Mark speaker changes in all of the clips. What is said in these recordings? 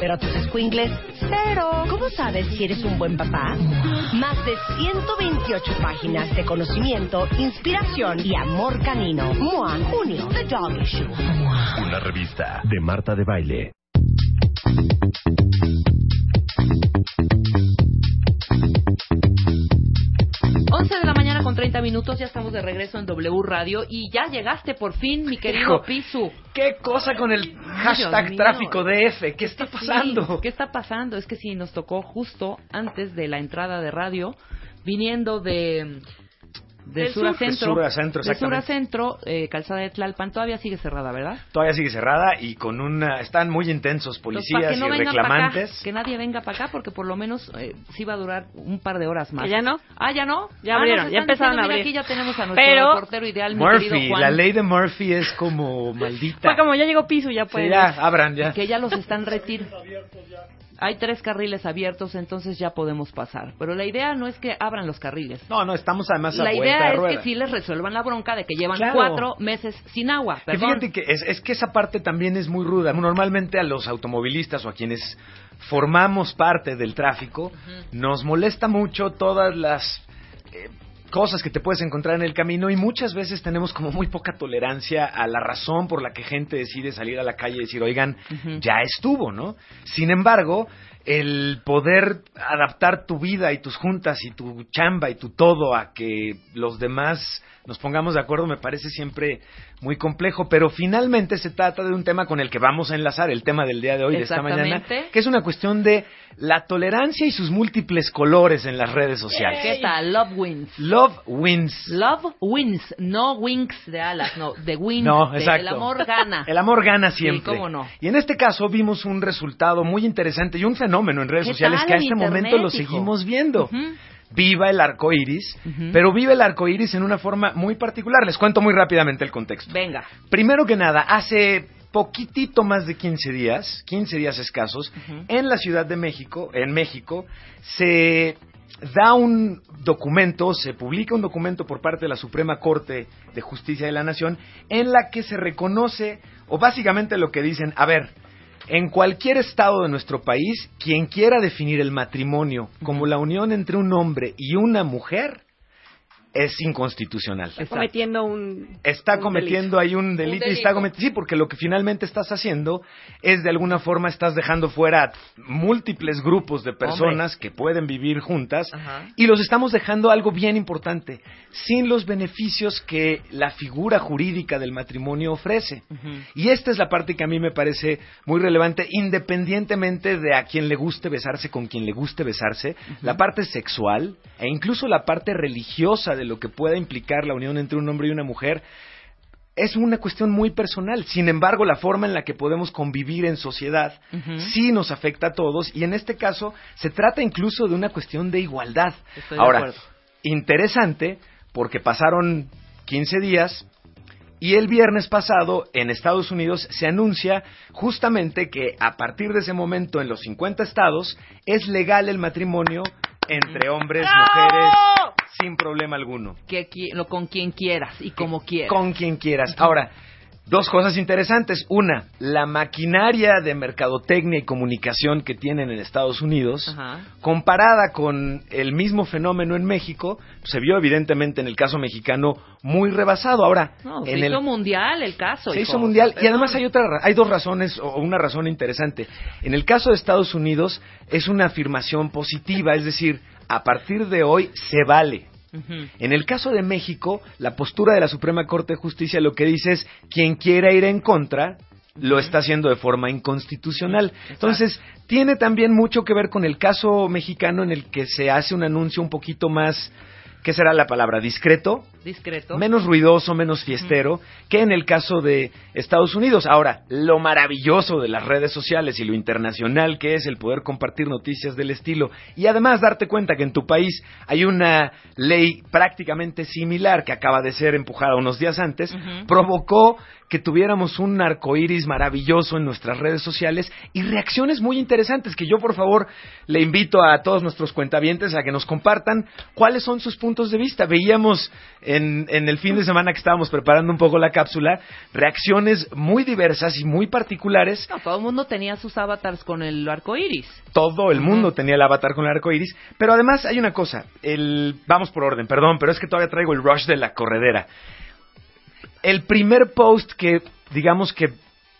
Speaker 1: pero tus squinkles, cero. ¿Cómo sabes si eres un buen papá? Más de 128 páginas de conocimiento, inspiración y amor canino. MOA, junio, The Dog Issue.
Speaker 2: Una revista de Marta de Baile.
Speaker 3: 30 minutos, ya estamos de regreso en W Radio y ya llegaste por fin, mi querido
Speaker 4: Hijo,
Speaker 3: Pisu.
Speaker 4: ¿Qué cosa con el hashtag tráfico DF? ¿Qué está
Speaker 3: Sí,
Speaker 4: pasando?
Speaker 3: ¿Qué está pasando? Es que sí, nos tocó justo antes de la entrada de radio, viniendo de, de
Speaker 4: Del
Speaker 3: sur a
Speaker 4: sur. De
Speaker 3: centro.
Speaker 4: sur a centro,
Speaker 3: de sur a centro, eh, calzada de Tlalpan, todavía sigue cerrada, ¿verdad?
Speaker 4: Todavía sigue cerrada y con una... Están muy intensos policías
Speaker 3: no
Speaker 4: y
Speaker 3: para acá,
Speaker 4: reclamantes.
Speaker 3: que nadie venga para acá porque por lo menos eh, sí va a durar un par de horas más.
Speaker 5: ¿Que ya no?
Speaker 3: Ah, ya no.
Speaker 5: Ya
Speaker 3: Ah,
Speaker 5: abrieron,
Speaker 3: nos
Speaker 5: ya empezaron
Speaker 3: diciendo,
Speaker 5: a
Speaker 3: mira,
Speaker 5: abrir.
Speaker 3: Aquí ya tenemos a nuestro
Speaker 5: Pero-
Speaker 3: reportero ideal, mi querido
Speaker 4: Murphy,
Speaker 3: Juan.
Speaker 4: la ley de Murphy es como maldita.
Speaker 5: Fue como ya llegó piso, ya
Speaker 4: Sí,
Speaker 5: puede.
Speaker 4: ya, abran ya.
Speaker 3: que ya los están retirando. Hay tres carriles abiertos, entonces ya podemos pasar. Pero la idea no es que abran los carriles.
Speaker 4: No, no, estamos además a
Speaker 3: La
Speaker 4: vuelta
Speaker 3: idea
Speaker 4: de
Speaker 3: es
Speaker 4: rueda.
Speaker 3: que sí les resuelvan la bronca de que llevan
Speaker 4: Claro.
Speaker 3: cuatro meses sin agua.
Speaker 4: Que
Speaker 3: Perdón.
Speaker 4: fíjate que es, es que esa parte también es muy ruda. Normalmente a los automovilistas o a quienes formamos parte del tráfico, nos molesta mucho todas las eh, cosas que te puedes encontrar en el camino y muchas veces tenemos como muy poca tolerancia a la razón por la que gente decide salir a la calle y decir, oigan, ya estuvo, ¿no? Sin embargo, el poder adaptar tu vida y tus juntas y tu chamba y tu todo a que los demás nos pongamos de acuerdo me parece siempre muy complejo, pero finalmente se trata de un tema con el que vamos a enlazar el tema del día de hoy, de esta mañana, que es una cuestión de la tolerancia y sus múltiples colores en las redes sociales.
Speaker 3: ¿Qué tal? Love wins.
Speaker 4: Love wins.
Speaker 3: Love wins, no wings de alas, no, de wins.
Speaker 4: No,
Speaker 3: de-
Speaker 4: exacto.
Speaker 3: El amor gana.
Speaker 4: El amor gana
Speaker 3: Sí,
Speaker 4: siempre.
Speaker 3: cómo no.
Speaker 4: Y en este caso vimos un resultado muy interesante y un fenómeno en redes
Speaker 3: ¿Qué
Speaker 4: sociales que a este momento lo seguimos viendo.
Speaker 3: Ujú.
Speaker 4: Viva el arco iris, pero vive el arco iris en una forma muy particular. Les cuento muy rápidamente el contexto.
Speaker 3: Venga.
Speaker 4: Primero que nada, hace poquitito más de 15 días, 15 días escasos, en la Ciudad de México, en México, se da un documento, se publica un documento por parte de la Suprema Corte de Justicia de la Nación en la que se reconoce, o básicamente lo que dicen, a ver, en cualquier estado de nuestro país, quien quiera definir el matrimonio como la unión entre un hombre y una mujer, es inconstitucional
Speaker 5: Está cometiendo un.
Speaker 4: está
Speaker 5: un
Speaker 4: cometiendo ahí un delito, y está
Speaker 3: delito.
Speaker 4: cometiendo sí porque lo que finalmente estás haciendo es de alguna forma estás dejando fuera múltiples grupos de personas que pueden vivir juntas
Speaker 3: Ajá.
Speaker 4: y los estamos dejando algo bien importante sin los beneficios que la figura jurídica del matrimonio ofrece y esta es la parte que a mí me parece muy relevante, independientemente de a quien le guste besarse con quien le guste besarse, la parte sexual e incluso la parte religiosa de lo que pueda implicar la unión entre un hombre y una mujer. Es una cuestión muy personal. Sin embargo, la forma en la que podemos convivir en sociedad
Speaker 3: Ujú.
Speaker 4: sí nos afecta a todos y en este caso se trata incluso de una cuestión de igualdad.
Speaker 3: Estoy de
Speaker 4: Ahora, interesante porque pasaron 15 días y el viernes pasado en Estados Unidos se anuncia justamente que a partir de ese momento en los 50 estados es legal el matrimonio entre hombres, mujeres, sin problema alguno.
Speaker 3: Que lo- con quien quieras y como quieras.
Speaker 4: Con quien quieras. Ahora, Dos cosas interesantes. Una, la maquinaria de mercadotecnia y comunicación que tienen en Estados Unidos,
Speaker 3: Ajá.
Speaker 4: comparada con el mismo fenómeno en México, se vio evidentemente en el caso mexicano muy rebasado. Ahora,
Speaker 3: No, se
Speaker 4: en
Speaker 3: hizo
Speaker 4: el
Speaker 3: mundial el caso.
Speaker 4: se
Speaker 3: hijo.
Speaker 4: hizo mundial y además hay otra ra- hay dos razones o una razón interesante. En el caso de Estados Unidos es una afirmación positiva, es decir, a partir de hoy se vale. En el caso de México, la postura de la Suprema Corte de Justicia lo que dice es quien quiera ir en contra lo está haciendo de forma inconstitucional. Entonces, tiene también mucho que ver con el caso mexicano en el que se hace un anuncio un poquito más, ¿qué será la palabra? Discreto,
Speaker 3: Discreto.
Speaker 4: menos ruidoso, menos fiestero, que en el caso de Estados Unidos. Ahora, lo maravilloso de las redes sociales y lo internacional que es el poder compartir noticias del estilo y además darte cuenta que en tu país hay una ley prácticamente similar que acaba de ser empujada unos días antes, provocó que tuviéramos un arco iris maravilloso en nuestras redes sociales y reacciones muy interesantes que yo por favor le invito a todos nuestros cuentavientes a que nos compartan cuáles son sus puntos de vista. Veíamos en, en el fin de semana que estábamos preparando un poco la cápsula reacciones muy diversas y muy particulares.
Speaker 3: No, todo el mundo tenía sus avatars con el arco iris.
Speaker 4: Todo el mundo tenía el avatar con el arco iris, pero además hay una cosa, el, vamos por orden, perdón, pero es que todavía traigo el rush de la corredera. El primer post que, digamos que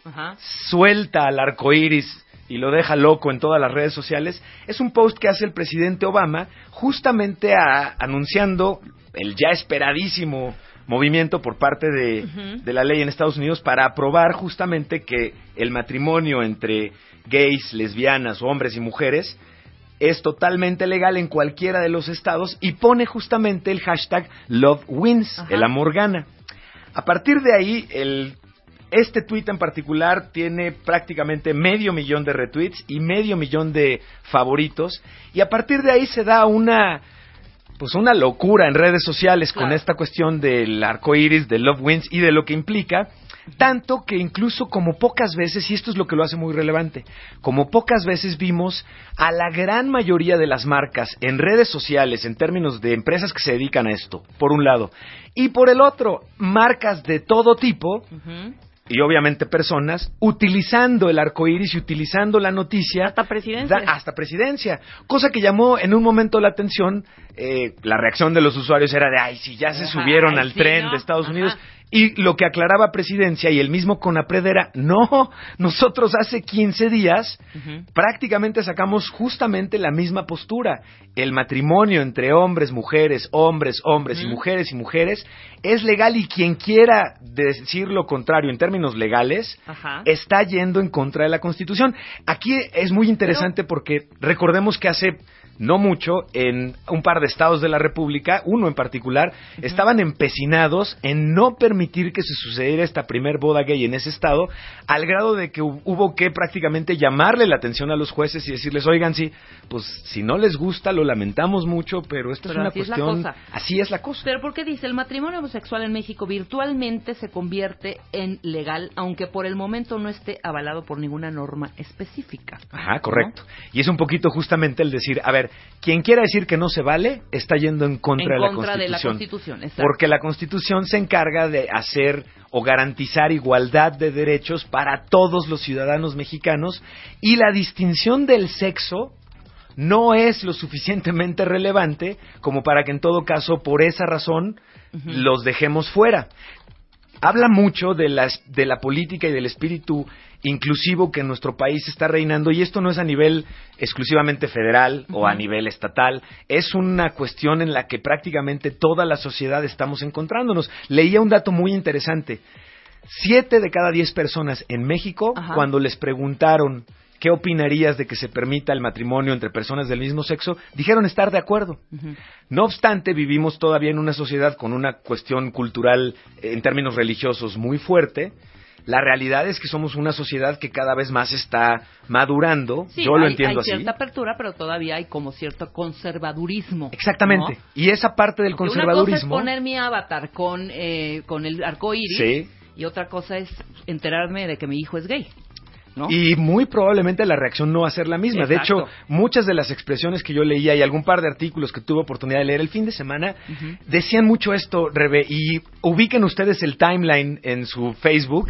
Speaker 3: Ajá.
Speaker 4: suelta al arco iris y lo deja loco en todas las redes sociales, es un post que hace el presidente Obama justamente a- anunciando el ya esperadísimo movimiento por parte de la ley en Estados Unidos para aprobar justamente que el matrimonio entre gays, lesbianas, hombres y mujeres es totalmente legal en cualquiera de los estados y pone justamente el hashtag Love Wins,
Speaker 3: Ajá.
Speaker 4: el amor gana. A partir de ahí, el, este tweet en particular tiene prácticamente medio millón de retweets y medio millón de favoritos. Y a partir de ahí se da una, pues una locura en redes sociales con esta cuestión del arco iris, de Love Wins y de lo que implica. Tanto que incluso como pocas veces, y esto es lo que lo hace muy relevante, como pocas veces vimos a la gran mayoría de las marcas en redes sociales, en términos de empresas que se dedican a esto, por un lado, y por el otro, marcas de todo tipo, y obviamente personas, utilizando el arco iris y utilizando la noticia.
Speaker 5: Hasta presidencia.
Speaker 4: da- hasta presidencia. Cosa que llamó en un momento la atención. eh, la reacción de los usuarios era de, ay, si ya se
Speaker 3: Ajá,
Speaker 4: subieron
Speaker 3: ay,
Speaker 4: al
Speaker 3: sí,
Speaker 4: tren
Speaker 3: ¿no?
Speaker 4: de Estados
Speaker 3: Ajá.
Speaker 4: Unidos. Y lo que aclaraba presidencia y el mismo Conapred era, no, nosotros hace 15 días prácticamente sacamos justamente la misma postura. El matrimonio entre hombres, mujeres, hombres, hombres y mujeres y mujeres es legal y quien quiera decir lo contrario en términos legales
Speaker 3: Ajá.
Speaker 4: está yendo en contra de la Constitución. Aquí es muy interesante porque recordemos que hace no mucho, en un par de estados de la República, uno en particular, estaban empecinados en no permitir que se sucediera esta primer boda gay en ese estado, al grado de que hu- hubo que prácticamente llamarle la atención a los jueces y decirles, oigan, sí, pues si no les gusta, lo lamentamos mucho, pero
Speaker 3: Pero
Speaker 4: es una
Speaker 3: así es la
Speaker 4: cuestión,
Speaker 3: cosa.
Speaker 4: así es la cosa.
Speaker 3: Pero ¿por qué dice? El matrimonio homosexual en México virtualmente se convierte en legal, aunque por el momento no esté avalado por ninguna norma específica.
Speaker 4: Ajá, correcto. Y es un poquito justamente el decir, a ver, quien quiera decir que no se vale, está yendo en contra,
Speaker 3: en
Speaker 4: de,
Speaker 3: contra
Speaker 4: la
Speaker 3: de la
Speaker 4: Constitución. Porque la Constitución se encarga de hacer o garantizar igualdad de derechos para todos los ciudadanos mexicanos y la distinción del sexo no es lo suficientemente relevante como para que en todo caso por esa razón los dejemos fuera. Habla mucho de la, de la política y del espíritu inclusivo que en nuestro país está reinando y esto no es a nivel exclusivamente federal o a nivel estatal, es una cuestión en la que prácticamente toda la sociedad estamos encontrándonos. Leía un dato muy interesante. Siete de cada diez personas en México, cuando les preguntaron qué opinarías de que se permita el matrimonio entre personas del mismo sexo, dijeron estar de acuerdo. No obstante, vivimos todavía en una sociedad con una cuestión cultural eh, en términos religiosos muy fuerte. La realidad es que somos una sociedad que cada vez más está madurando.
Speaker 3: Sí,
Speaker 4: Yo lo
Speaker 3: hay-
Speaker 4: entiendo
Speaker 3: hay
Speaker 4: así.
Speaker 3: cierta apertura, pero todavía hay como cierto conservadurismo.
Speaker 4: Exactamente.
Speaker 3: ¿no?
Speaker 4: Y esa parte del
Speaker 3: Porque Una cosa
Speaker 4: conservadurismo.
Speaker 3: es poner mi avatar con, eh, con el arco iris
Speaker 4: Sí.
Speaker 3: y otra cosa es enterarme de que mi hijo es gay. ¿No?
Speaker 4: Y muy probablemente la reacción no va a ser la misma. De hecho, muchas de las expresiones que yo leía y algún par de artículos que tuve oportunidad de leer el fin de semana decían mucho esto, Rebe, y ubiquen ustedes el timeline en su Facebook.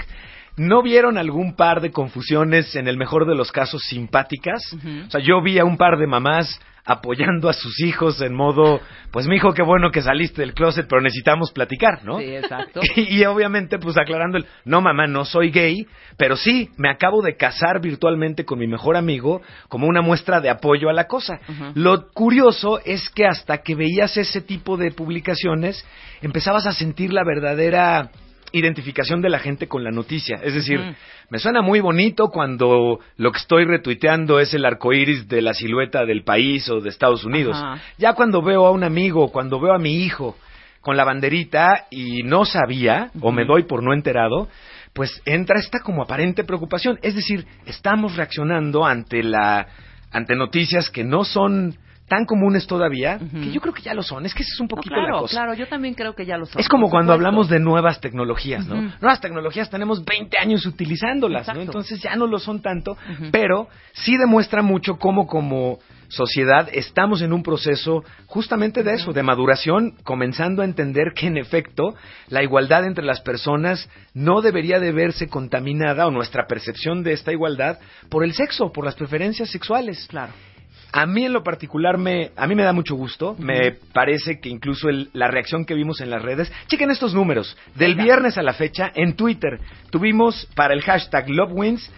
Speaker 4: ¿No vieron algún par de confusiones, en el mejor de los casos, simpáticas? O sea, yo vi a un par de mamás apoyando a sus hijos en modo, pues mi hijo, qué bueno que saliste del closet, pero necesitamos platicar, ¿no?
Speaker 3: Sí, exacto.
Speaker 4: Y, y obviamente, pues aclarando el, no mamá, no soy gay, pero sí, me acabo de casar virtualmente con mi mejor amigo como una muestra de apoyo a la cosa. Lo curioso es que hasta que veías ese tipo de publicaciones, empezabas a sentir la verdadera identificación de la gente con la noticia. Es decir, me suena muy bonito cuando lo que estoy retuiteando es el arco iris de la silueta del país o de Estados Unidos. Ya cuando veo a un amigo, cuando veo a mi hijo con la banderita y no sabía, o me doy por no enterado, pues entra esta como aparente preocupación. Es decir, estamos reaccionando ante la ante noticias que no son tan comunes todavía, que yo creo que ya lo son. Es que esa es un
Speaker 3: No,
Speaker 4: poquito
Speaker 3: claro,
Speaker 4: la cosa.
Speaker 3: claro, yo también creo que ya lo son.
Speaker 4: Es como cuando hablamos de nuevas tecnologías, ¿no? Nuevas tecnologías tenemos 20 años utilizándolas,
Speaker 3: Exacto.
Speaker 4: ¿no? Entonces ya no lo son tanto, pero sí demuestra mucho cómo como sociedad estamos en un proceso justamente de eso, de maduración, comenzando a entender que en efecto la igualdad entre las personas no debería de verse contaminada o nuestra percepción de esta igualdad por el sexo, por las preferencias sexuales.
Speaker 3: Claro.
Speaker 4: A mí en lo particular me, a mí me da mucho gusto. Me parece que incluso el- la reacción que vimos en las redes. Chequen estos números. Del viernes a la fecha, en Twitter, tuvimos para el hashtag LoveWins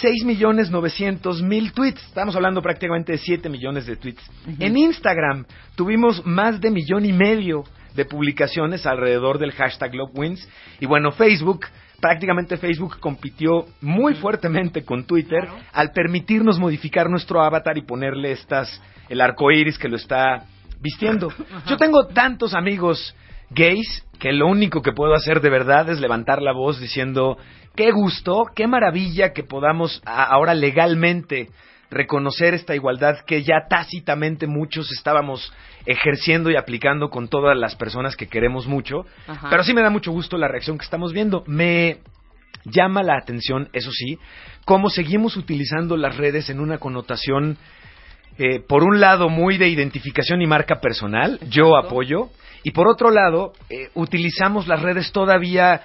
Speaker 4: 6 millones 900 mil tweets. Estamos hablando prácticamente de 7 millones de tweets. En Instagram tuvimos más de millón y medio de publicaciones alrededor del hashtag LoveWins. Y bueno, Facebook, prácticamente Facebook compitió muy fuertemente con Twitter al permitirnos modificar nuestro avatar y ponerle estas, el arco iris que lo está vistiendo. Yo tengo tantos amigos gays que lo único que puedo hacer de verdad es levantar la voz diciendo qué gusto, qué maravilla que podamos ahora legalmente reconocer esta igualdad que ya tácitamente muchos estábamos ejerciendo y aplicando con todas las personas que queremos mucho.
Speaker 3: Ajá.
Speaker 4: Pero sí me da mucho gusto la reacción que estamos viendo. Me llama la atención, eso sí, cómo seguimos utilizando las redes en una connotación, eh, por un lado, muy de identificación y marca personal, yo apoyo, y por otro lado, eh, utilizamos las redes todavía,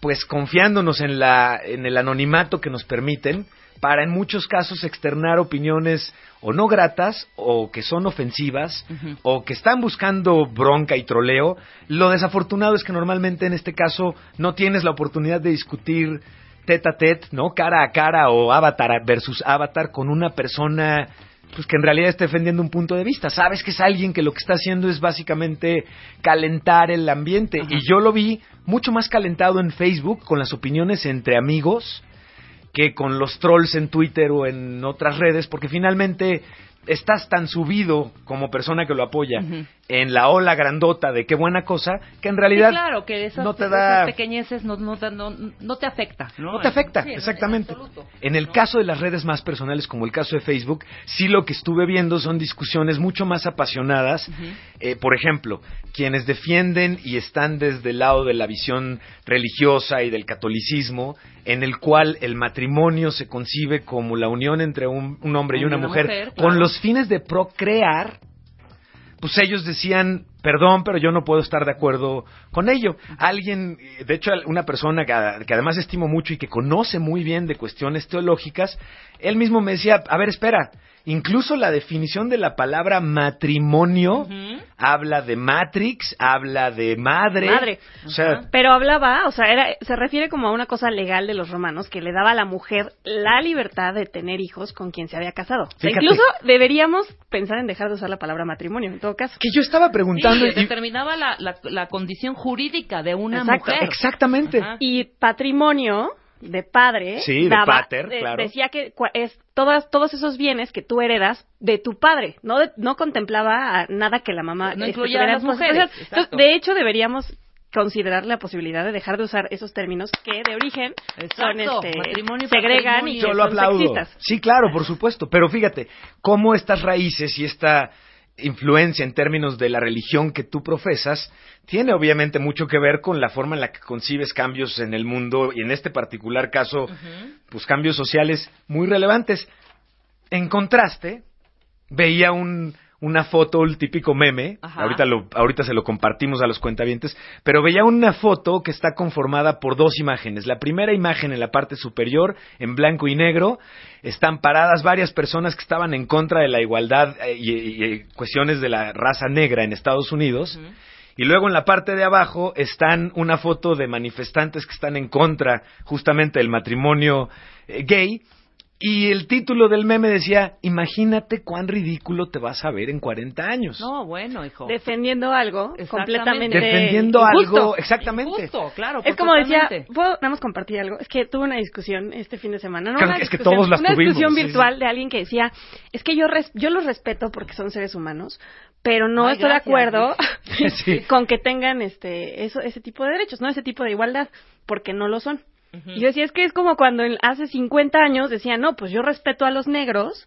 Speaker 4: pues confiándonos en, la, en el anonimato que nos permiten, para en muchos casos externar opiniones o no gratas o que son ofensivas o que están buscando bronca y troleo. Lo desafortunado es que normalmente en este caso no tienes la oportunidad de discutir tete a tete, ¿no? Cara a cara o avatar versus avatar con una persona pues que en realidad está defendiendo un punto de vista. Sabes que es alguien que lo que está haciendo es básicamente calentar el ambiente.
Speaker 3: Ajá.
Speaker 4: Y yo lo vi mucho más calentado en Facebook con las opiniones entre amigos que con los trolls en Twitter o en otras redes, porque finalmente estás tan subido como persona que lo apoya. En la ola grandota de qué buena cosa, que en realidad
Speaker 3: Sí, claro, que esas,
Speaker 4: no te
Speaker 3: esas
Speaker 4: da...
Speaker 3: pequeñeces no, no, te- no, no te afecta. No,
Speaker 4: te afecta,
Speaker 3: Sí,
Speaker 4: exactamente.
Speaker 3: En,
Speaker 4: el caso de las redes más personales, como el caso de Facebook, sí lo que estuve viendo son discusiones mucho más apasionadas. Eh, por ejemplo, quienes defienden y están desde el lado de la visión religiosa y del catolicismo, en el cual el matrimonio se concibe como la unión entre un, un hombre y una mujer,
Speaker 3: mujer,
Speaker 4: con los fines de procrear, pues ellos decían, perdón, pero yo no puedo estar de acuerdo con ello. Alguien, eh, de hecho, una persona que, que además estimo mucho y que conoce muy bien de cuestiones teológicas, él mismo me decía, a ver, espera, incluso la definición de la palabra matrimonio habla de matrix, habla de madre.
Speaker 5: Madre.
Speaker 4: O sea,
Speaker 5: Pero hablaba, o sea, era, se refiere como a una cosa legal de los romanos que le daba a la mujer la libertad de tener hijos con quien se había casado. O sea,
Speaker 4: Fíjate.
Speaker 5: incluso deberíamos pensar en dejar de usar la palabra matrimonio, en todo caso.
Speaker 4: que yo estaba preguntando... Y-
Speaker 3: determinaba la, la, la condición jurídica de una
Speaker 5: Exacto.
Speaker 3: mujer.
Speaker 4: exactamente.
Speaker 3: Ajá.
Speaker 5: Y patrimonio de padre
Speaker 4: Sí, de pater,
Speaker 5: de-
Speaker 4: claro.
Speaker 5: decía que cua- es todas todos esos bienes que tú heredas de tu padre no de- no contemplaba a nada que la mamá
Speaker 3: No
Speaker 5: este,
Speaker 3: incluía a las mujeres,
Speaker 5: Entonces, de hecho deberíamos considerar la posibilidad de dejar de usar esos términos que de origen son este,
Speaker 3: matrimonio y
Speaker 5: segregan
Speaker 3: patrimonio.
Speaker 5: y
Speaker 4: Yo lo
Speaker 5: son
Speaker 4: aplaudo.
Speaker 5: sexistas.
Speaker 4: Sí, claro, por supuesto. Pero fíjate, cómo estas raíces y esta influencia en términos de la religión que tú profesas, tiene obviamente mucho que ver con la forma en la que concibes cambios en el mundo y en este particular caso, pues cambios sociales muy relevantes. En contraste, veía un, una foto, el típico meme,
Speaker 3: Ajá.
Speaker 4: ahorita, lo, ahorita se lo compartimos a los cuentavientes, pero veía una foto que está conformada por dos imágenes. La primera imagen en la parte superior, en blanco y negro, están paradas varias personas que estaban en contra de la igualdad eh, y, y- y cuestiones de la raza negra en Estados Unidos. Y luego en la parte de abajo están una foto de manifestantes que están en contra justamente del matrimonio eh, gay. Y el título del meme decía, imagínate cuán ridículo te vas a ver en 40 años.
Speaker 3: No, bueno, hijo.
Speaker 5: Defendiendo algo completamente
Speaker 4: Defendiendo
Speaker 5: injusto.
Speaker 4: algo, exactamente.
Speaker 3: Justo, claro.
Speaker 5: Es como decía. ¿puedo nada más compartir algo? Es que tuve una discusión este fin de semana, ¿no?
Speaker 4: Claro,
Speaker 5: Una
Speaker 4: es que
Speaker 5: discusión-
Speaker 4: todos las
Speaker 5: Una
Speaker 4: tuvimos,
Speaker 5: discusión
Speaker 4: sí,
Speaker 5: virtual de alguien que decía, es que yo res- yo los respeto porque son seres humanos, pero no
Speaker 3: Ay,
Speaker 5: estoy
Speaker 3: gracias.
Speaker 5: de acuerdo
Speaker 4: Sí.
Speaker 5: con que tengan este eso ese tipo de derechos, no ese tipo de igualdad, porque no lo son. Y yo decía, es que es como cuando en- hace 50 años decían, no, pues yo respeto a los negros,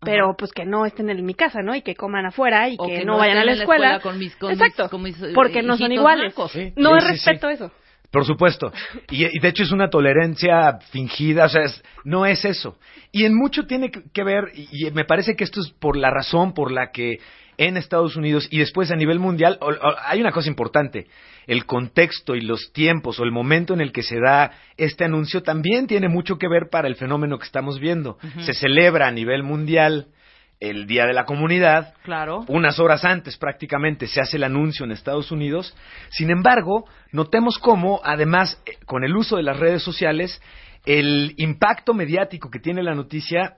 Speaker 5: pero pues que no estén en mi casa, ¿no? Y que coman afuera y que,
Speaker 3: que
Speaker 5: no vayan a la escuela.
Speaker 3: escuela con mis- con mis-
Speaker 5: Exacto,
Speaker 3: con mis, eh,
Speaker 5: porque no son iguales.
Speaker 4: Sí,
Speaker 5: No
Speaker 4: sí,
Speaker 5: es
Speaker 4: sí,
Speaker 5: respeto
Speaker 4: sí.
Speaker 5: eso.
Speaker 4: Por supuesto. Y, y de hecho es una tolerancia fingida, o sea, es- no es eso. Y en mucho tiene que, que ver, y me parece que esto es por la razón por la que en Estados Unidos y después a nivel mundial o- o- hay una cosa importante. El contexto y los tiempos o el momento en el que se da este anuncio también tiene mucho que ver para el fenómeno que estamos viendo. Se celebra a nivel mundial el Día de la Comunidad,
Speaker 3: Claro.
Speaker 4: unas horas antes prácticamente se hace el anuncio en Estados Unidos. Sin embargo, notemos cómo, además, eh, con el uso de las redes sociales, el impacto mediático que tiene la noticia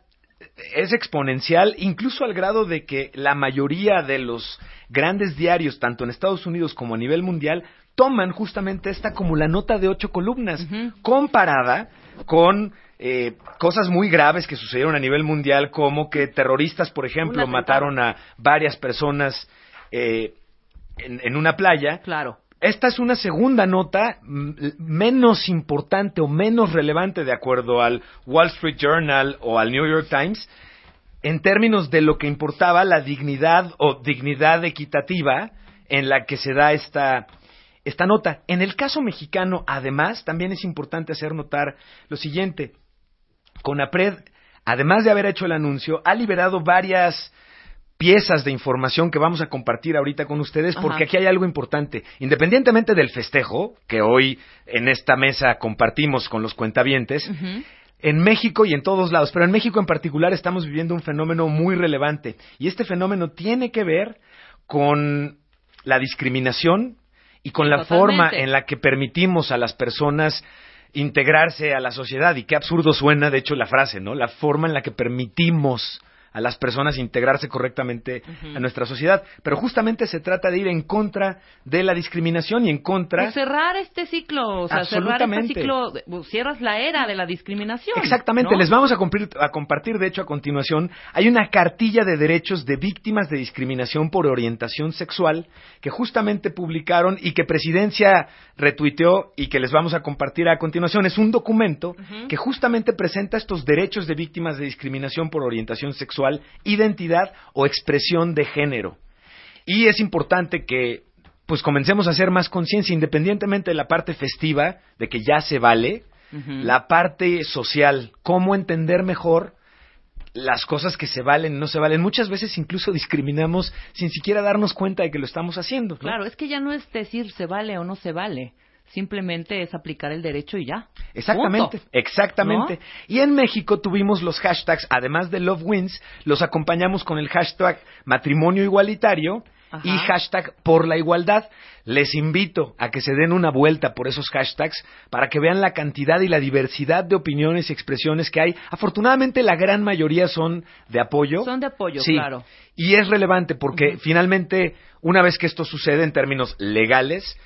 Speaker 4: es exponencial, incluso al grado de que la mayoría de los grandes diarios, tanto en Estados Unidos como a nivel mundial, toman justamente esta como la nota de ocho columnas, comparada con eh, cosas muy graves que sucedieron a nivel mundial, como que terroristas, por ejemplo, mataron a varias personas eh, en, en una playa.
Speaker 3: Claro.
Speaker 4: Esta es una segunda nota mm, menos importante o menos relevante de acuerdo al Wall Street Journal o al New York Times en términos de lo que importaba la dignidad o dignidad equitativa en la que se da esta, esta nota. En el caso mexicano, además, también es importante hacer notar lo siguiente. Conapred, además de haber hecho el anuncio, ha liberado varias piezas de información que vamos a compartir ahorita con ustedes porque
Speaker 3: Ajá.
Speaker 4: aquí hay algo importante. Independientemente del festejo que hoy en esta mesa compartimos con los cuentavientes, en México y en todos lados, pero en México en particular estamos viviendo un fenómeno muy relevante y este fenómeno tiene que ver con la discriminación y con la
Speaker 3: Totalmente.
Speaker 4: forma en la que permitimos a las personas integrarse a la sociedad y qué absurdo suena de hecho la frase, ¿no? La forma en la que permitimos a las personas integrarse correctamente a nuestra sociedad, pero justamente se trata de ir en contra de la discriminación y en contra
Speaker 3: Pues cerrar este ciclo, o sea, cerrar este ciclo, de- pues, cierras la era de la discriminación.
Speaker 4: Exactamente,
Speaker 3: ¿no?
Speaker 4: les vamos a, cumplir- a compartir, de hecho, a continuación, hay una cartilla de derechos de víctimas de discriminación por orientación sexual que justamente publicaron y que Presidencia retuiteó y que les vamos a compartir a continuación. Es un documento que justamente presenta estos derechos de víctimas de discriminación por orientación sexual, identidad o expresión de género. Y es importante que pues comencemos a hacer más conciencia, independientemente de la parte festiva, de que ya se vale, la parte social, cómo entender mejor las cosas que se valen y no se valen. Muchas veces incluso discriminamos sin siquiera darnos cuenta de que lo estamos haciendo. ¿no?
Speaker 3: Claro, es que ya no es decir se vale o no se vale. Simplemente es aplicar el derecho y ya.
Speaker 4: Exactamente,
Speaker 3: Punto.
Speaker 4: exactamente. Y en México tuvimos los hashtags, además de Love Wins, los acompañamos con el hashtag matrimonio igualitario
Speaker 3: Ajá.
Speaker 4: y hashtag por la igualdad. Les invito a que se den una vuelta por esos hashtags para que vean la cantidad y la diversidad de opiniones y expresiones que hay. Afortunadamente la gran mayoría son de apoyo.
Speaker 3: Son de apoyo,
Speaker 4: Sí.
Speaker 3: claro.
Speaker 4: Y es relevante porque finalmente, una vez que esto sucede en términos legales,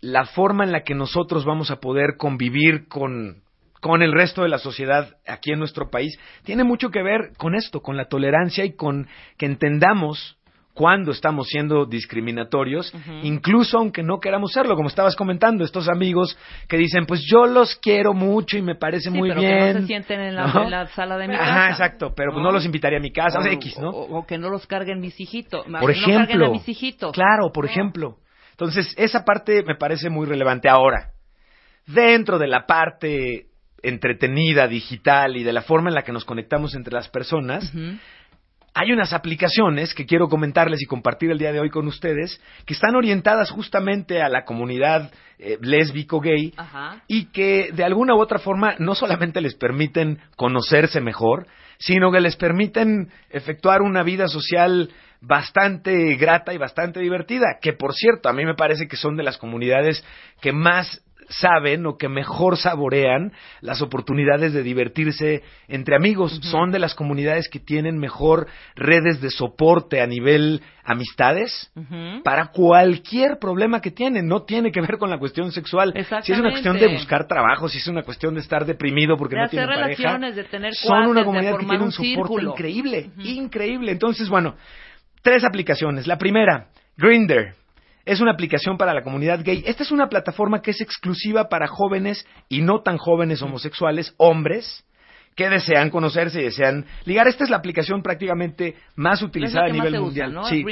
Speaker 4: la forma en la que nosotros vamos a poder convivir con, con el resto de la sociedad aquí en nuestro país tiene mucho que ver con esto, con la tolerancia y con que entendamos cuando estamos siendo discriminatorios, incluso aunque no queramos serlo, como estabas comentando, estos amigos que dicen, pues yo los quiero mucho y me parece
Speaker 3: Sí,
Speaker 4: muy
Speaker 3: pero
Speaker 4: bien.
Speaker 3: que no se sienten en la,
Speaker 4: ¿no?
Speaker 3: en la sala de mi
Speaker 4: Ajá,
Speaker 3: casa.
Speaker 4: exacto, pero pues
Speaker 3: ¿no?
Speaker 4: no los invitaría a mi casa, o sea,
Speaker 3: O-
Speaker 4: X, ¿no?
Speaker 3: O, o que no los carguen mis hijitos.
Speaker 4: por
Speaker 3: no carguen
Speaker 4: ejemplo.
Speaker 3: a mis hijitos.
Speaker 4: Claro, por
Speaker 3: No.
Speaker 4: ejemplo. Entonces, esa parte me parece muy relevante. Ahora, dentro de la parte entretenida, digital y de la forma en la que nos conectamos entre las personas, hay unas aplicaciones que quiero comentarles y compartir el día de hoy con ustedes que están orientadas justamente a la comunidad eh, lésbico-gay y que de alguna u otra forma no solamente les permiten conocerse mejor, sino que les permiten efectuar una vida social bastante grata y bastante divertida, que por cierto, a mí me parece que son de las comunidades que más saben o que mejor saborean las oportunidades de divertirse entre amigos. Son de las comunidades que tienen mejor redes de soporte a nivel amistades para cualquier problema que tienen. No tiene que ver con la cuestión sexual. Si es una cuestión de buscar trabajo, si es una cuestión de estar deprimido porque
Speaker 3: de
Speaker 4: no tienen pareja.
Speaker 3: de tener
Speaker 4: Son
Speaker 3: cuates,
Speaker 4: una
Speaker 3: de
Speaker 4: comunidad que tiene un
Speaker 3: un
Speaker 4: soporte increíble, increíble. Entonces, bueno, tres aplicaciones. La primera, Grinder. Es una aplicación para la comunidad gay. Esta es una plataforma que es exclusiva para jóvenes y no tan jóvenes homosexuales, hombres, que desean conocerse y desean ligar. Esta es la aplicación prácticamente más utilizada a nivel mundial.
Speaker 3: usa, ¿no?
Speaker 4: Sí.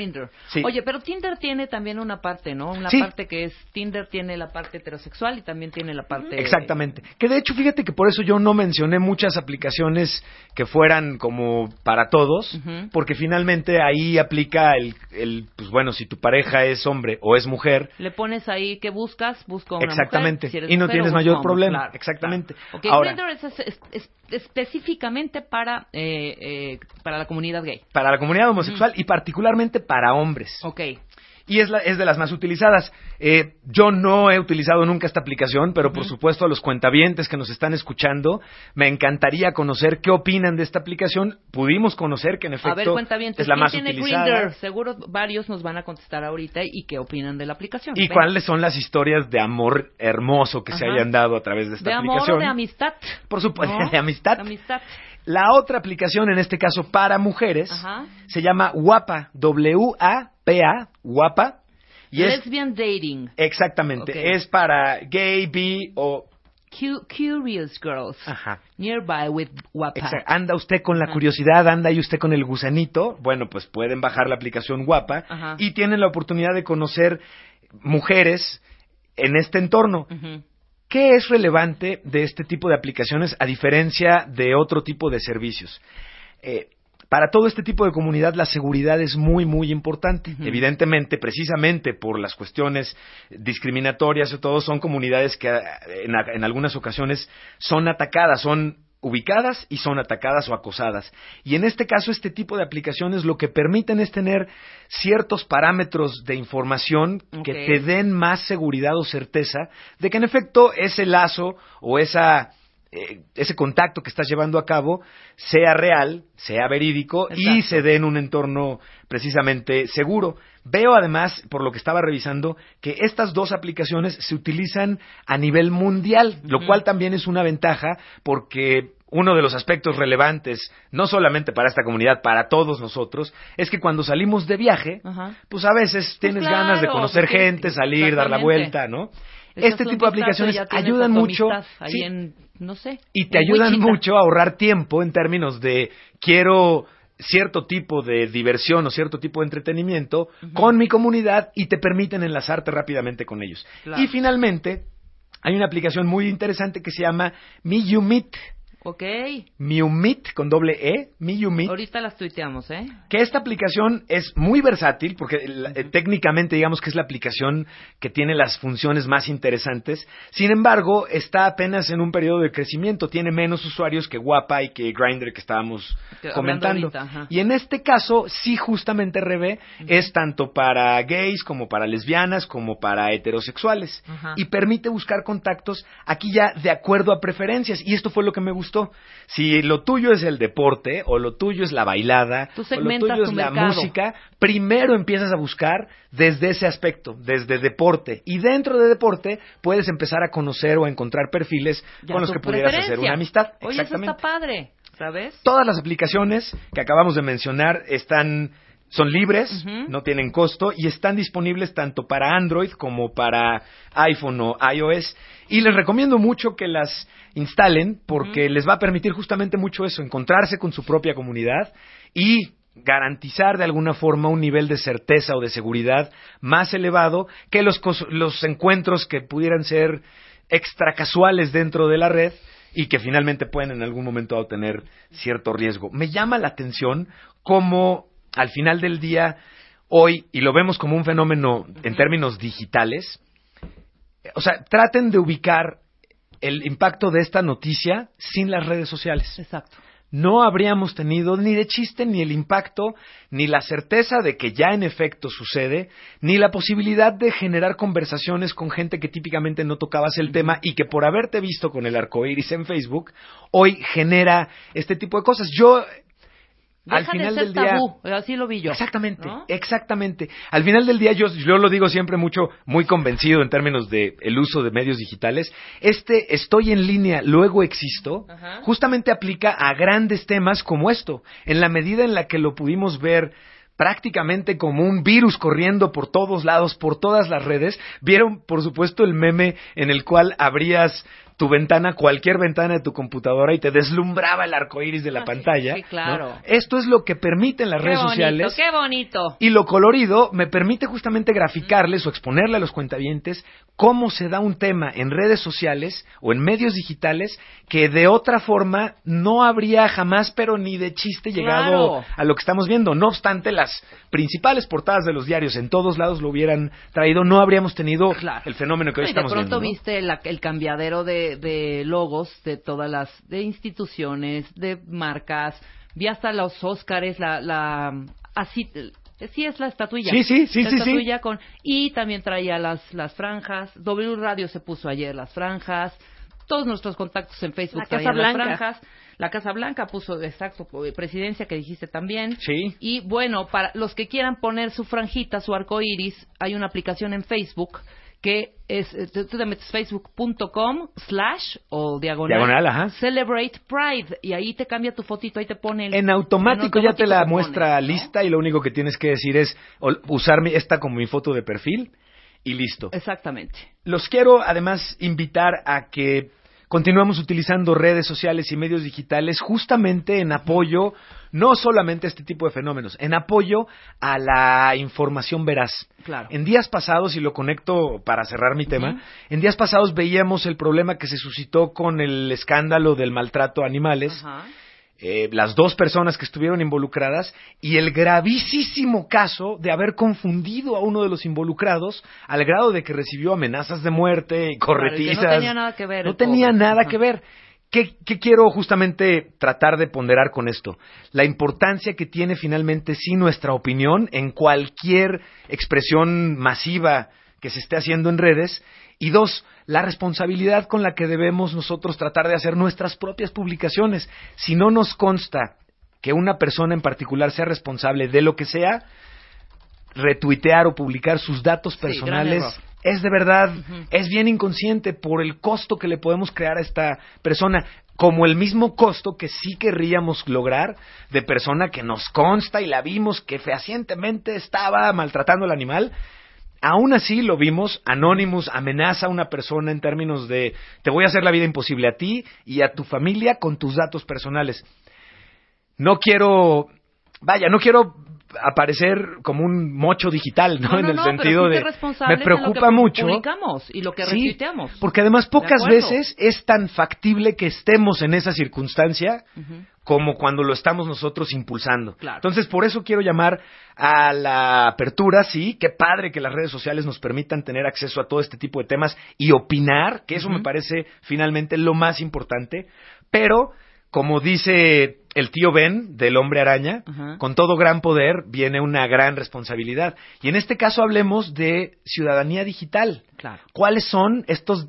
Speaker 4: Sí.
Speaker 3: Oye, pero Tinder tiene también una parte, ¿no? Una
Speaker 4: Sí.
Speaker 3: parte que es Tinder tiene la parte heterosexual y también tiene la parte
Speaker 4: Exactamente. Que de hecho, fíjate que por eso yo no mencioné muchas aplicaciones que fueran como para todos, porque finalmente ahí aplica el, el, pues bueno, si tu pareja es hombre o es mujer,
Speaker 3: Le pones ahí que buscas, busco a una
Speaker 4: Exactamente.
Speaker 3: mujer, si eres
Speaker 4: Y no
Speaker 3: mujer,
Speaker 4: tienes mayor
Speaker 3: hombre,
Speaker 4: problema.
Speaker 3: claro,
Speaker 4: Exactamente.
Speaker 3: claro.
Speaker 4: Ahora-
Speaker 3: Grindr es, es- es- específicamente para eh, eh, para la comunidad gay.
Speaker 4: para la comunidad homosexual y particularmente para hombres.
Speaker 3: Ok.
Speaker 4: Y es, la- es de las más utilizadas. Eh, yo no he utilizado nunca esta aplicación, pero por supuesto a los cuentavientes que nos están escuchando, me encantaría conocer qué opinan de esta aplicación. Pudimos conocer que en efecto
Speaker 3: a ver, cuentavientes,
Speaker 4: es la
Speaker 3: ¿quién
Speaker 4: más
Speaker 3: tiene
Speaker 4: utilizada.
Speaker 3: Grindr? Seguro varios nos van a contestar ahorita y qué opinan de la aplicación.
Speaker 4: ¿Y cuáles son las historias de amor hermoso que se hayan dado a través de esta
Speaker 3: ¿De amor
Speaker 4: aplicación?
Speaker 3: de amistad?
Speaker 4: Por supuesto,
Speaker 3: ¿No?
Speaker 4: de amistad.
Speaker 3: De amistad.
Speaker 4: La otra aplicación, en este caso para mujeres,
Speaker 3: Ajá.
Speaker 4: se llama WAPA, W-A-P-A, WAPA, y es
Speaker 3: Lesbian dating.
Speaker 4: exactamente, es para gay, bi o
Speaker 3: Cu- curious girls.
Speaker 4: ajá.
Speaker 3: Nearby with Wapa.
Speaker 4: Exa- Anda usted con la curiosidad, anda y usted con el gusanito. Bueno, pues pueden bajar la aplicación Guapa
Speaker 3: Ajá.
Speaker 4: y tienen la oportunidad de conocer mujeres en este entorno.
Speaker 3: Ujú.
Speaker 4: ¿Qué es relevante de este tipo de aplicaciones a diferencia de otro tipo de servicios? Eh, para todo este tipo de comunidad la seguridad es muy, muy importante. Evidentemente, precisamente por las cuestiones discriminatorias y todo, son comunidades que eh, en algunas ocasiones son atacadas, son ubicadas y son atacadas o acosadas. Y en este caso, este tipo de aplicaciones lo que permiten es tener ciertos parámetros de información que te den más seguridad o certeza de que en efecto ese lazo o esa eh, ese contacto que estás llevando a cabo sea real, sea verídico y se dé en un entorno precisamente seguro. Veo además, por lo que estaba revisando, que estas dos aplicaciones se utilizan a nivel mundial, lo cual también es una ventaja porque uno de los aspectos relevantes, no solamente para esta comunidad, para todos nosotros, es que cuando salimos de viaje,
Speaker 3: Ajá.
Speaker 4: pues a veces tienes
Speaker 3: claro,
Speaker 4: ganas de conocer
Speaker 3: porque-
Speaker 4: gente, salir, dar la vuelta, ¿no? Este tipo de aplicaciones
Speaker 3: tienes
Speaker 4: ayudan mucho
Speaker 3: Ahí
Speaker 4: sí,
Speaker 3: en, no sé.
Speaker 4: y te ayudan
Speaker 3: Wichita.
Speaker 4: mucho a ahorrar tiempo en términos de quiero cierto tipo de diversión o cierto tipo de entretenimiento con mi comunidad y te permiten enlazarte rápidamente con ellos.
Speaker 3: Claro.
Speaker 4: Y finalmente, hay una aplicación muy interesante que se llama MiUmeet.
Speaker 3: Ok.
Speaker 4: MiUmeet con doble E, MiUmeet.
Speaker 3: Ahorita las tuiteamos, ¿eh?
Speaker 4: Que esta aplicación es muy versátil, porque eh, técnicamente digamos que es la aplicación que tiene las funciones más interesantes. Sin embargo, está apenas en un periodo de crecimiento. Tiene menos usuarios que Guapa y que Grindr que estábamos
Speaker 3: Que-
Speaker 4: comentando.
Speaker 3: ahorita,
Speaker 4: y en este caso, sí, justamente Rebe, es tanto para gays como para lesbianas como para heterosexuales. Y permite buscar contactos aquí ya de acuerdo a preferencias. Y esto fue lo que me gustó. Si lo tuyo es el deporte, o lo tuyo es la bailada, o lo tuyo es la
Speaker 3: mercado.
Speaker 4: música, primero empiezas a buscar desde ese aspecto, desde deporte. Y dentro de deporte puedes empezar a conocer o a encontrar perfiles
Speaker 3: Ya
Speaker 4: con los que pudieras hacer una amistad.
Speaker 3: Oye, eso
Speaker 4: Exactamente.
Speaker 3: está padre, ¿sabes?
Speaker 4: Todas las aplicaciones que acabamos de mencionar están Son libres, no tienen costo y están disponibles tanto para Android como para iPhone o iOS. Y les recomiendo mucho que las instalen porque les va a permitir justamente mucho eso, encontrarse con su propia comunidad y garantizar de alguna forma un nivel de certeza o de seguridad más elevado que los, los encuentros que pudieran ser extra casuales dentro de la red y que finalmente pueden en algún momento dado tener cierto riesgo. Me llama la atención cómo al final del día, hoy, y lo vemos como un fenómeno en términos digitales, o sea, traten de ubicar el impacto de esta noticia sin las redes sociales
Speaker 3: Exacto.
Speaker 4: no habríamos tenido ni de chiste ni el impacto, ni la certeza de que ya en efecto sucede, ni la posibilidad de generar conversaciones con gente que típicamente no tocabas el tema y que por haberte visto con el arco iris en Facebook, hoy genera este tipo de cosas. Yo, al final
Speaker 3: de ser
Speaker 4: del día.
Speaker 3: tabú, así lo vi yo.
Speaker 4: Exactamente,
Speaker 3: ¿no?
Speaker 4: exactamente. Al final del día yo, yo lo digo siempre mucho, muy convencido en términos de el uso de medios digitales. Este estoy en línea, luego existo, justamente aplica a grandes temas como esto. En la medida en la que lo pudimos ver prácticamente como un virus corriendo por todos lados, por todas las redes, vieron por supuesto el meme en el cual abrías tu ventana, cualquier ventana de tu computadora y te deslumbraba el arco iris de la
Speaker 3: Ah,
Speaker 4: pantalla.
Speaker 3: sí, claro.
Speaker 4: ¿no? Esto es lo que permiten las
Speaker 3: Qué
Speaker 4: redes
Speaker 3: bonito,
Speaker 4: sociales.
Speaker 3: qué bonito.
Speaker 4: Y lo colorido me permite justamente graficarles o exponerle a los cuentavientes cómo se da un tema en redes sociales o en medios digitales que de otra forma no habría jamás, pero ni de chiste, llegado
Speaker 3: Claro.
Speaker 4: a lo que estamos viendo. No obstante, las principales portadas de los diarios en todos lados lo hubieran traído, no habríamos tenido
Speaker 3: Claro.
Speaker 4: el fenómeno que hoy
Speaker 3: No, y de
Speaker 4: estamos
Speaker 3: pronto
Speaker 4: viendo. ¿no?
Speaker 3: viste el cambiadero de, de logos de todas las de instituciones, de marcas, vi hasta los Óscares, la, la así sí es la estatuilla.
Speaker 4: Sí, sí, sí,
Speaker 3: la
Speaker 4: sí, sí.
Speaker 3: estatuilla con y también traía las las franjas. W Radio se puso ayer las franjas. Todos nuestros contactos en Facebook
Speaker 5: La Casa
Speaker 3: traían las
Speaker 5: Blanca.
Speaker 3: franjas. La Casa Blanca puso, exacto, eh, presidencia que dijiste también.
Speaker 4: Sí.
Speaker 3: Y bueno, para los que quieran poner su franjita, su arco iris, hay una aplicación en Facebook que es, eh, tú te metes facebook.com slash o diagonal,
Speaker 4: Diagonal, ajá.
Speaker 3: celebrate pride y ahí te cambia tu fotito, ahí te pone el-
Speaker 4: En automático, ya te la muestra lista y lo único que tienes que decir es usar esta como mi foto de perfil y listo.
Speaker 3: Exactamente.
Speaker 4: Los quiero además invitar a que continuemos utilizando redes sociales y medios digitales justamente en apoyo no solamente a este tipo de fenómenos, en apoyo a la información veraz.
Speaker 3: Claro.
Speaker 4: En días pasados, y lo conecto para cerrar mi tema, en días pasados veíamos el problema que se suscitó con el escándalo del maltrato a animales
Speaker 3: Ajá.
Speaker 4: Eh, las dos personas que estuvieron involucradas y el gravísimo caso de haber confundido a uno de los involucrados al grado de que recibió amenazas de muerte y
Speaker 3: Claro,
Speaker 4: corretizas.
Speaker 3: no tenía nada que ver
Speaker 4: No tenía
Speaker 3: pobre.
Speaker 4: nada que ver. ¿Qué, qué quiero justamente tratar de ponderar con esto? La importancia que tiene finalmente sí nuestra opinión en cualquier expresión masiva que se esté haciendo en redes. Y dos, la responsabilidad con la que debemos nosotros tratar de hacer nuestras propias publicaciones. Si no nos consta que una persona en particular sea responsable de lo que sea, retuitear o publicar sus datos personales es de verdad, es bien inconsciente por el costo que le podemos crear a esta persona, como el mismo costo que sí querríamos lograr de persona que nos consta y la vimos que fehacientemente estaba maltratando al animal. Aún así lo vimos, Anonymous amenaza a una persona en términos de te voy a hacer la vida imposible a ti y a tu familia con tus datos personales. No quiero, vaya, no quiero aparecer como un mocho digital, ¿no?
Speaker 3: No,
Speaker 4: en el
Speaker 3: no,
Speaker 4: sentido de me
Speaker 3: en lo
Speaker 4: preocupa
Speaker 3: que
Speaker 4: mucho
Speaker 3: publicamos y lo que
Speaker 4: Sí, porque además pocas veces es tan factible que estemos en esa circunstancia. Como cuando lo estamos nosotros impulsando.
Speaker 3: Claro.
Speaker 4: Entonces, por eso quiero llamar a la apertura, sí, qué padre que las redes sociales nos permitan tener acceso a todo este tipo de temas y opinar, que eso me parece finalmente lo más importante, pero como dice el tío Ben del hombre araña, con todo gran poder viene una gran responsabilidad. Y en este caso hablemos de ciudadanía digital.
Speaker 3: Claro.
Speaker 4: ¿Cuáles son estos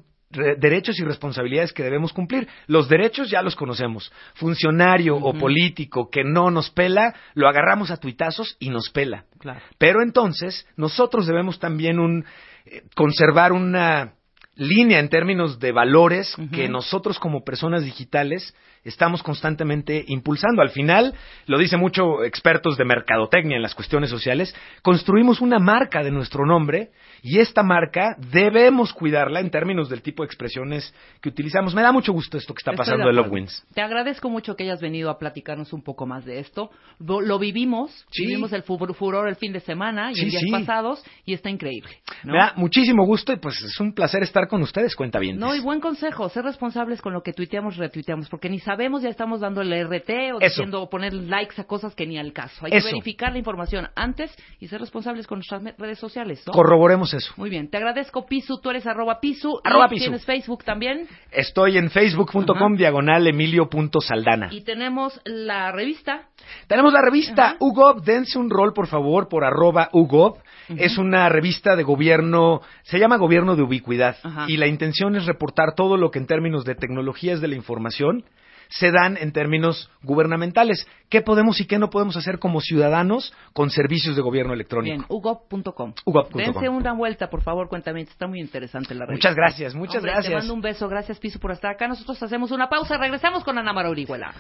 Speaker 4: derechos y responsabilidades que debemos cumplir? Los derechos ya los conocemos. Funcionario o político que no nos pela, lo agarramos a tuitazos y nos pela.
Speaker 3: Claro.
Speaker 4: Pero entonces, nosotros debemos también un, eh, conservar una línea en términos de valores que nosotros como personas digitales estamos constantemente impulsando. Al final, lo dice mucho expertos de mercadotecnia en las cuestiones sociales, construimos una marca de nuestro nombre y esta marca debemos cuidarla en términos del tipo de expresiones que utilizamos. Me da mucho gusto esto que está pasando
Speaker 3: de
Speaker 4: de Love. Wins.
Speaker 3: Te agradezco mucho que hayas venido a platicarnos un poco más de esto. Lo, lo vivimos,
Speaker 4: Sí.
Speaker 3: vivimos el fu- furor el fin de semana y
Speaker 4: Sí,
Speaker 3: en días
Speaker 4: sí.
Speaker 3: pasados y está increíble. ¿no?
Speaker 4: Me da muchísimo gusto y pues es un placer estar con ustedes, cuenta bien.
Speaker 3: No, y buen consejo, ser responsables con lo que tuiteamos, retuiteamos, porque ni sabemos, ya estamos dando el RT o
Speaker 4: Eso.
Speaker 3: diciendo o poner likes a cosas que ni al caso. Hay
Speaker 4: Eso.
Speaker 3: que verificar la información antes y ser responsables con nuestras redes sociales. ¿no?
Speaker 4: Corroboremos eso.
Speaker 3: Muy bien, te agradezco Pisu, tú eres arroba Pisu.
Speaker 4: Arroba Pisu.
Speaker 3: Tienes Facebook también.
Speaker 4: Estoy en facebook.com diagonal emilio.saldana.
Speaker 3: Y tenemos la revista.
Speaker 4: Tenemos la revista
Speaker 3: Ajá.
Speaker 4: Dense un rol por favor por arroba UGOB. Es una revista de gobierno, se llama Gobierno de Ubicuidad
Speaker 3: Ajá.
Speaker 4: y la intención es reportar todo lo que en términos de tecnologías de la información se dan en términos gubernamentales. ¿Qué podemos y qué no podemos hacer como ciudadanos con servicios de gobierno
Speaker 3: Bien,
Speaker 4: electrónico?
Speaker 3: ugop.com.
Speaker 4: ugop.com.
Speaker 3: Dense una vuelta, por favor, cuéntame. Está muy interesante la revista.
Speaker 4: Muchas gracias, muchas
Speaker 3: Hombre, Te
Speaker 4: gracias.
Speaker 3: mando un beso. Gracias, Pisu, por estar acá. Nosotros hacemos una pausa. Regresamos con Ana Mara Orihuela.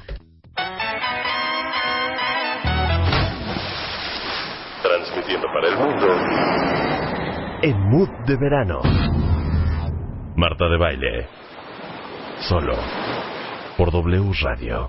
Speaker 2: Transmitiendo para el mundo. En Mood de Verano. Marta de Baile. Solo. Por W Radio.